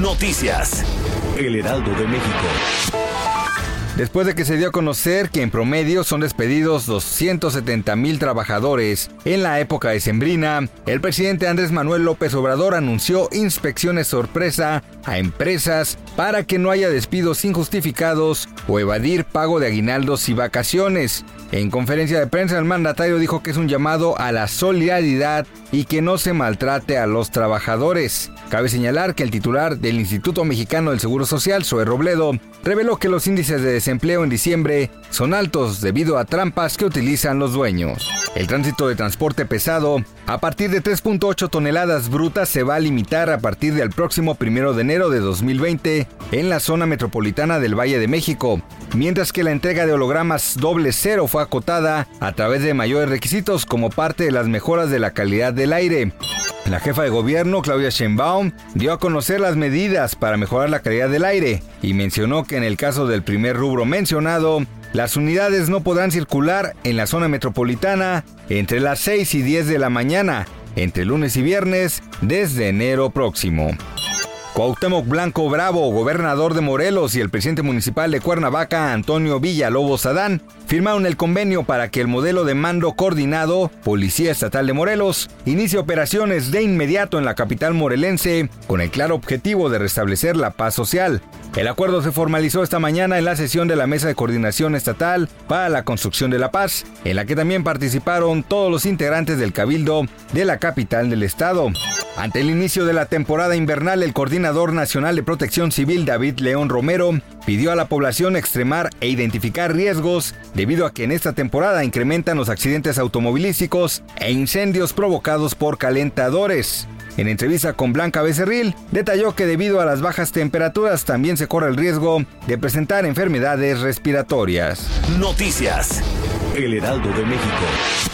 Noticias. El Heraldo de México. Después de que se dio a conocer que en promedio son despedidos 270 mil trabajadores en la época de Sembrina, el presidente Andrés Manuel López Obrador anunció inspecciones sorpresa a empresas para que no haya despidos injustificados o evadir pago de aguinaldos y vacaciones. En conferencia de prensa, el mandatario dijo que es un llamado a la solidaridad y que no se maltrate a los trabajadores. Cabe señalar que el titular del Instituto Mexicano del Seguro Social, Zoe Robledo, reveló que los índices de desempleo en diciembre son altos debido a trampas que utilizan los dueños. El tránsito de transporte pesado a partir de 3.8 toneladas brutas se va a limitar a partir del próximo 1 de enero de 2020 en la zona metropolitana del Valle de México, mientras que la entrega de hologramas doble cero fue acotada a través de mayores requisitos como parte de las mejoras de la calidad del aire. La jefa de gobierno, Claudia Sheinbaum, dio a conocer las medidas para mejorar la calidad del aire y mencionó que en el caso del primer rubro mencionado, las unidades no podrán circular en la zona metropolitana entre las 6 y 10 de la mañana, entre lunes y viernes, desde enero próximo. Cuauhtémoc Blanco Bravo, gobernador de Morelos, y el presidente municipal de Cuernavaca, Antonio Villalobos Adán, firmaron el convenio para que el modelo de mando coordinado, Policía Estatal de Morelos, inicie operaciones de inmediato en la capital morelense con el claro objetivo de restablecer la paz social. El acuerdo se formalizó esta mañana en la sesión de la Mesa de Coordinación Estatal para la Construcción de la Paz, en la que también participaron todos los integrantes del Cabildo de la capital del estado. Ante el inicio de la temporada invernal, el coordinador nacional de protección civil David León Romero pidió a la población extremar e identificar riesgos debido a que en esta temporada incrementan los accidentes automovilísticos e incendios provocados por calentadores. En entrevista con Blanca Becerril, detalló que debido a las bajas temperaturas también se corre el riesgo de presentar enfermedades respiratorias. Noticias. El Heraldo de México.